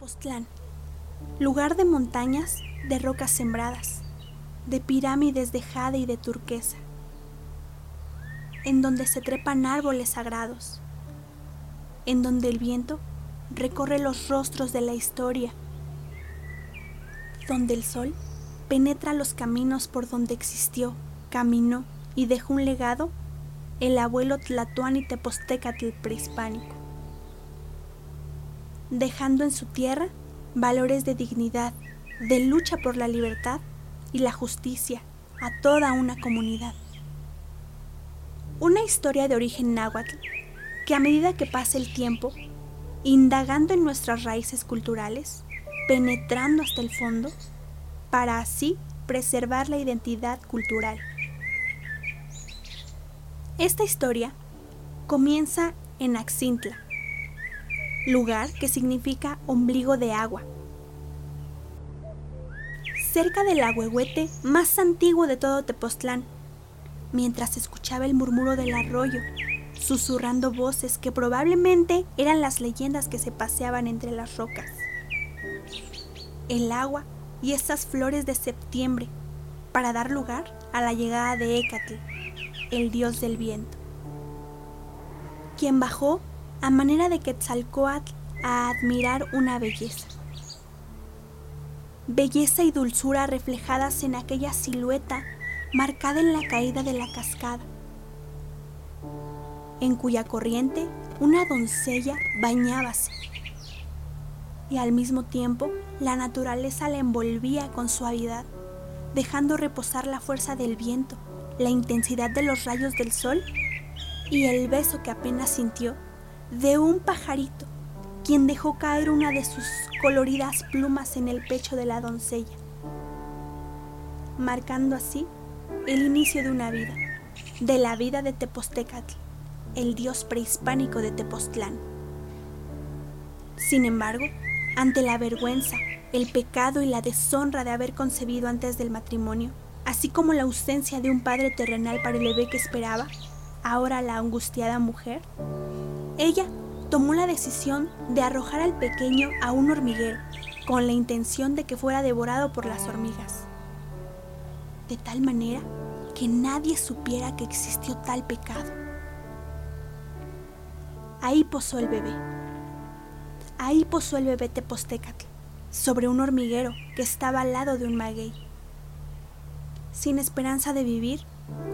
Tepoztlán, lugar de montañas, de rocas sembradas, de pirámides de jade y de turquesa, en donde se trepan árboles sagrados, en donde el viento recorre los rostros de la historia, donde el sol penetra los caminos por donde existió, caminó y dejó un legado el abuelo Tepostecatl prehispánico, dejando en su tierra valores de dignidad, de lucha por la libertad y la justicia a toda una comunidad. Una historia de origen náhuatl que a medida que pasa el tiempo, indagando en nuestras raíces culturales, penetrando hasta el fondo, para así preservar la identidad cultural. Esta historia comienza en Axintla, lugar que significa ombligo de agua, cerca del agüehuete más antiguo de todo Tepoztlán, mientras escuchaba el murmuro del arroyo, susurrando voces que probablemente eran las leyendas que se paseaban entre las rocas. El agua y esas flores de septiembre para dar lugar a la llegada de Hécatl, el dios del viento, quien bajó a manera de Quetzalcoatl a admirar una belleza. Belleza y dulzura reflejadas en aquella silueta marcada en la caída de la cascada, en cuya corriente una doncella bañábase y al mismo tiempo la naturaleza la envolvía con suavidad, dejando reposar la fuerza del viento, la intensidad de los rayos del sol y el beso que apenas sintió de un pajarito, quien dejó caer una de sus coloridas plumas en el pecho de la doncella, marcando así el inicio de una vida, de la vida de Tepostecatl, el dios prehispánico de Tepoztlán. Sin embargo, ante la vergüenza, el pecado y la deshonra de haber concebido antes del matrimonio, así como la ausencia de un padre terrenal para el bebé que esperaba, ahora la angustiada mujer, ella tomó la decisión de arrojar al pequeño a un hormiguero, con la intención de que fuera devorado por las hormigas. De tal manera que nadie supiera que existió tal pecado. Ahí posó el bebé, Ahí posó el bebé Tepostecatl, sobre un hormiguero que estaba al lado de un maguey, sin esperanza de vivir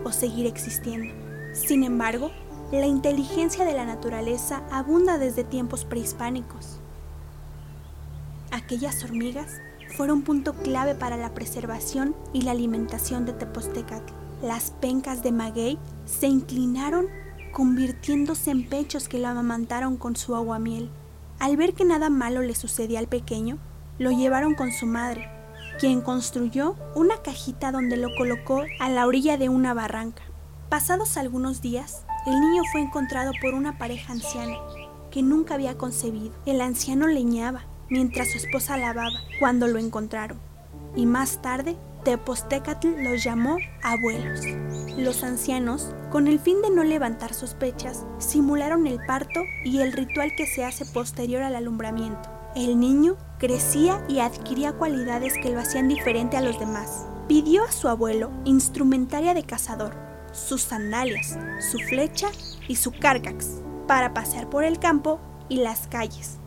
o seguir existiendo. Sin embargo, la inteligencia de la naturaleza abunda desde tiempos prehispánicos. Aquellas hormigas fueron punto clave para la preservación y la alimentación de Tepostecatl. Las pencas de maguey se inclinaron convirtiéndose en pechos que lo amamantaron con su aguamiel. Al ver que nada malo le sucedía al pequeño, lo llevaron con su madre, quien construyó una cajita donde lo colocó a la orilla de una barranca. Pasados algunos días, el niño fue encontrado por una pareja anciana que nunca había concebido. El anciano leñaba mientras su esposa lavaba cuando lo encontraron. Y más tarde, Tepostecatl los llamó abuelos. Los ancianos, con el fin de no levantar sospechas, simularon el parto y el ritual que se hace posterior al alumbramiento. El niño crecía y adquiría cualidades que lo hacían diferente a los demás. Pidió a su abuelo instrumentaria de cazador, sus sandalias, su flecha y su cárcax para pasear por el campo y las calles.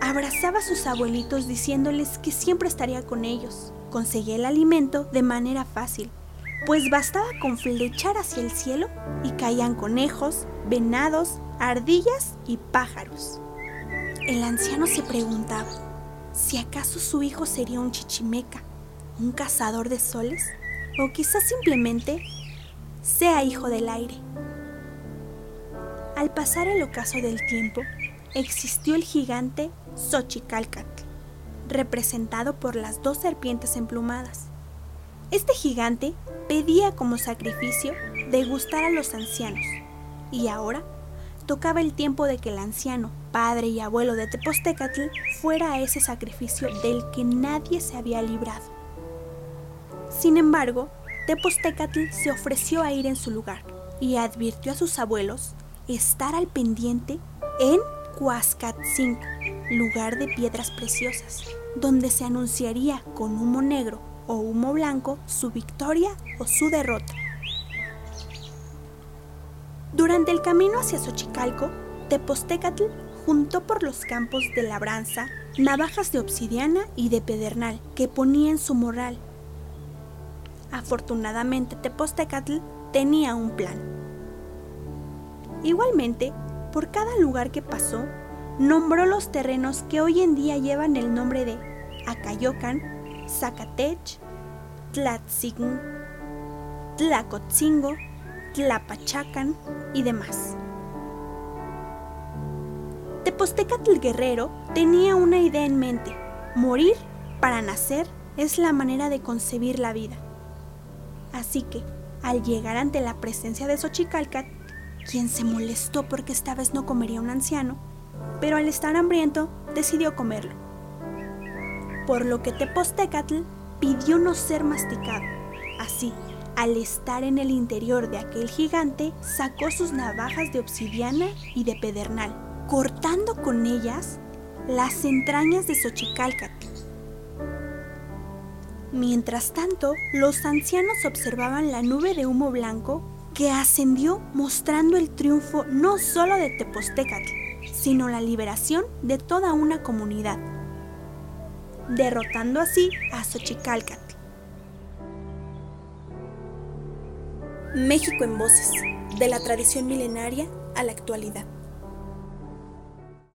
Abrazaba a sus abuelitos diciéndoles que siempre estaría con ellos. Conseguía el alimento de manera fácil pues bastaba con flechar hacia el cielo y caían conejos, venados, ardillas y pájaros. El anciano se preguntaba si acaso su hijo sería un chichimeca, un cazador de soles, o quizás simplemente sea hijo del aire. Al pasar el ocaso del tiempo, existió el gigante Xochicalcatl, representado por las dos serpientes emplumadas. Este gigante pedía como sacrificio degustar a los ancianos, y ahora tocaba el tiempo de que el anciano, padre y abuelo de Tepostecatl, fuera a ese sacrificio del que nadie se había librado. Sin embargo, Tepostecatl se ofreció a ir en su lugar y advirtió a sus abuelos estar al pendiente en Cuascatzinco, lugar de piedras preciosas, donde se anunciaría con humo negro o humo blanco su victoria o su derrota. Durante el camino hacia Xochicalco, Tepostecatl juntó por los campos de labranza navajas de obsidiana y de pedernal que ponía en su morral. Afortunadamente Tepostecatl tenía un plan. Igualmente, por cada lugar que pasó, nombró los terrenos que hoy en día llevan el nombre de Acayocan, Zacatech, Tlatzing, Tlacotzingo, Tlapachacan y demás. Tepostecatl guerrero tenía una idea en mente. Morir para nacer es la manera de concebir la vida. Así que, al llegar ante la presencia de Xochicalcat, quien se molestó porque esta vez no comería un anciano, pero al estar hambriento decidió comerlo. Por lo que Tepostecatl pidió no ser masticado. Así, al estar en el interior de aquel gigante, sacó sus navajas de obsidiana y de pedernal, cortando con ellas las entrañas de Xochicalcat. Mientras tanto, los ancianos observaban la nube de humo blanco que ascendió mostrando el triunfo no solo de Tepostecatl, sino la liberación de toda una comunidad, derrotando así a Xochicalcat. México en voces, de la tradición milenaria a la actualidad.